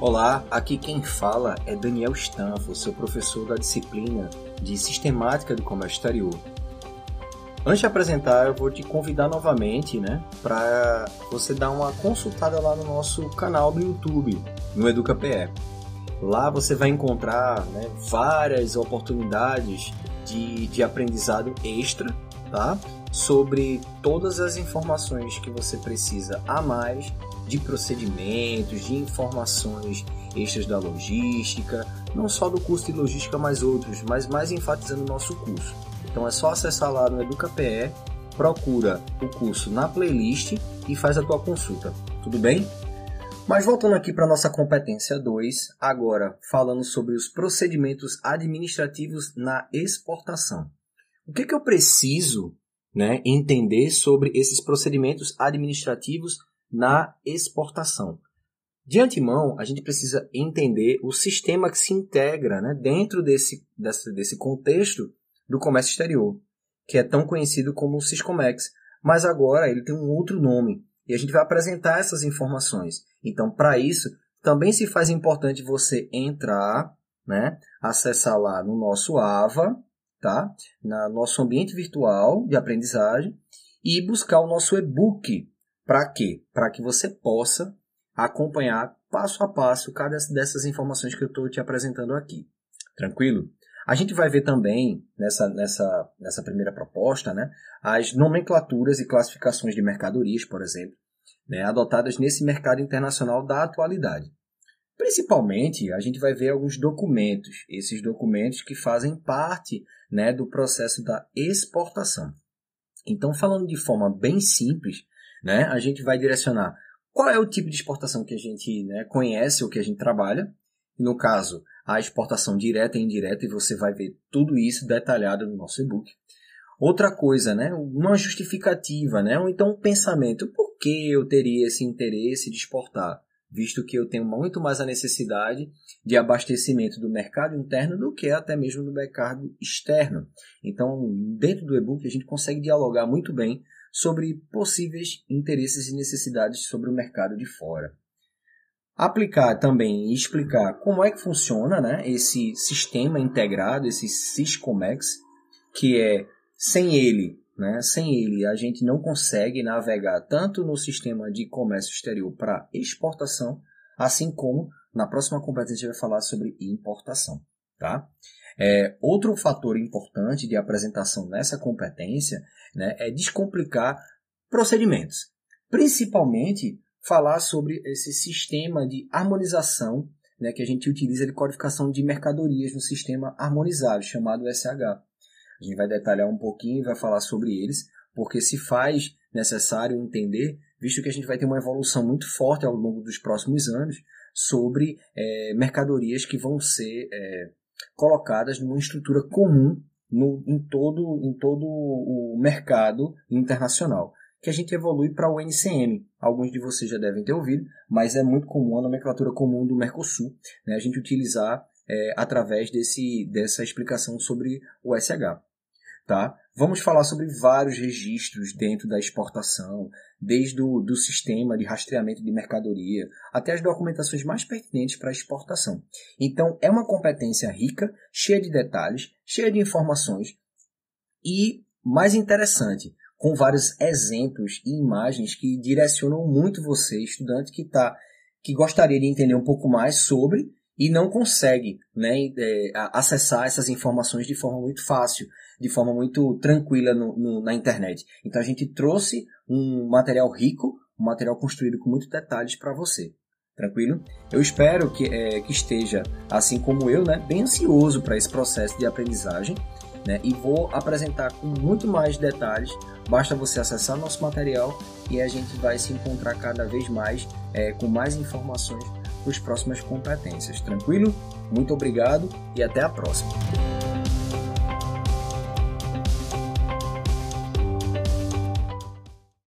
Olá, aqui quem fala é Daniel Stanfo, seu professor da disciplina de Sistemática do Comércio Exterior. Antes de apresentar, eu vou te convidar novamente, né, para você dar uma consultada lá no nosso canal do YouTube, no EducaPE. Lá você vai encontrar né, várias oportunidades de, de aprendizado extra, tá? Sobre todas as informações que você precisa a mais de procedimentos, de informações extras da logística, não só do curso de logística, mas outros, mas mais enfatizando o nosso curso. Então é só acessar lá no EducaPE, procura o curso na playlist e faz a tua consulta. Tudo bem? Mas voltando aqui para nossa competência 2, agora falando sobre os procedimentos administrativos na exportação. O que, que eu preciso né, entender sobre esses procedimentos administrativos na exportação. De antemão, a gente precisa entender o sistema que se integra né, dentro desse, desse, desse contexto do comércio exterior, que é tão conhecido como o Siscomex, mas agora ele tem um outro nome e a gente vai apresentar essas informações. Então, para isso, também se faz importante você entrar, né, acessar lá no nosso AVA, tá, no nosso ambiente virtual de aprendizagem e buscar o nosso e-book para quê? Para que você possa acompanhar passo a passo cada dessas informações que eu estou te apresentando aqui. Tranquilo? A gente vai ver também nessa, nessa, nessa primeira proposta né, as nomenclaturas e classificações de mercadorias, por exemplo, né, adotadas nesse mercado internacional da atualidade. Principalmente, a gente vai ver alguns documentos, esses documentos que fazem parte né, do processo da exportação. Então, falando de forma bem simples, né, a gente vai direcionar qual é o tipo de exportação que a gente né, conhece ou que a gente trabalha. No caso, a exportação direta e indireta, e você vai ver tudo isso detalhado no nosso e-book. Outra coisa, né, uma justificativa, né, ou então um pensamento, por que eu teria esse interesse de exportar? Visto que eu tenho muito mais a necessidade de abastecimento do mercado interno do que até mesmo do mercado externo. Então, dentro do e-book, a gente consegue dialogar muito bem sobre possíveis interesses e necessidades sobre o mercado de fora. Aplicar também e explicar como é que funciona né, esse sistema integrado, esse Syscomex, que é sem ele, né, sem ele a gente não consegue navegar tanto no sistema de comércio exterior para exportação, assim como na próxima competência a gente vai falar sobre importação. Tá? É, outro fator importante de apresentação nessa competência né, é descomplicar procedimentos. Principalmente falar sobre esse sistema de harmonização né, que a gente utiliza de codificação de mercadorias no sistema harmonizado, chamado SH. A gente vai detalhar um pouquinho e vai falar sobre eles, porque se faz necessário entender, visto que a gente vai ter uma evolução muito forte ao longo dos próximos anos sobre é, mercadorias que vão ser é, colocadas numa estrutura comum no, em, todo, em todo o mercado internacional, que a gente evolui para o NCM. Alguns de vocês já devem ter ouvido, mas é muito comum a nomenclatura comum do Mercosul, né, a gente utilizar é, através desse, dessa explicação sobre o SH. Tá? Vamos falar sobre vários registros dentro da exportação, desde o do sistema de rastreamento de mercadoria até as documentações mais pertinentes para a exportação. Então, é uma competência rica, cheia de detalhes, cheia de informações e, mais interessante, com vários exemplos e imagens que direcionam muito você, estudante que tá, que gostaria de entender um pouco mais sobre e não consegue né, é, acessar essas informações de forma muito fácil, de forma muito tranquila no, no, na internet. Então a gente trouxe um material rico, um material construído com muitos detalhes para você. Tranquilo? Eu espero que, é, que esteja, assim como eu, né, bem ansioso para esse processo de aprendizagem. Né, e vou apresentar com muito mais detalhes. Basta você acessar nosso material e a gente vai se encontrar cada vez mais é, com mais informações para as próximas competências. Tranquilo? Muito obrigado e até a próxima.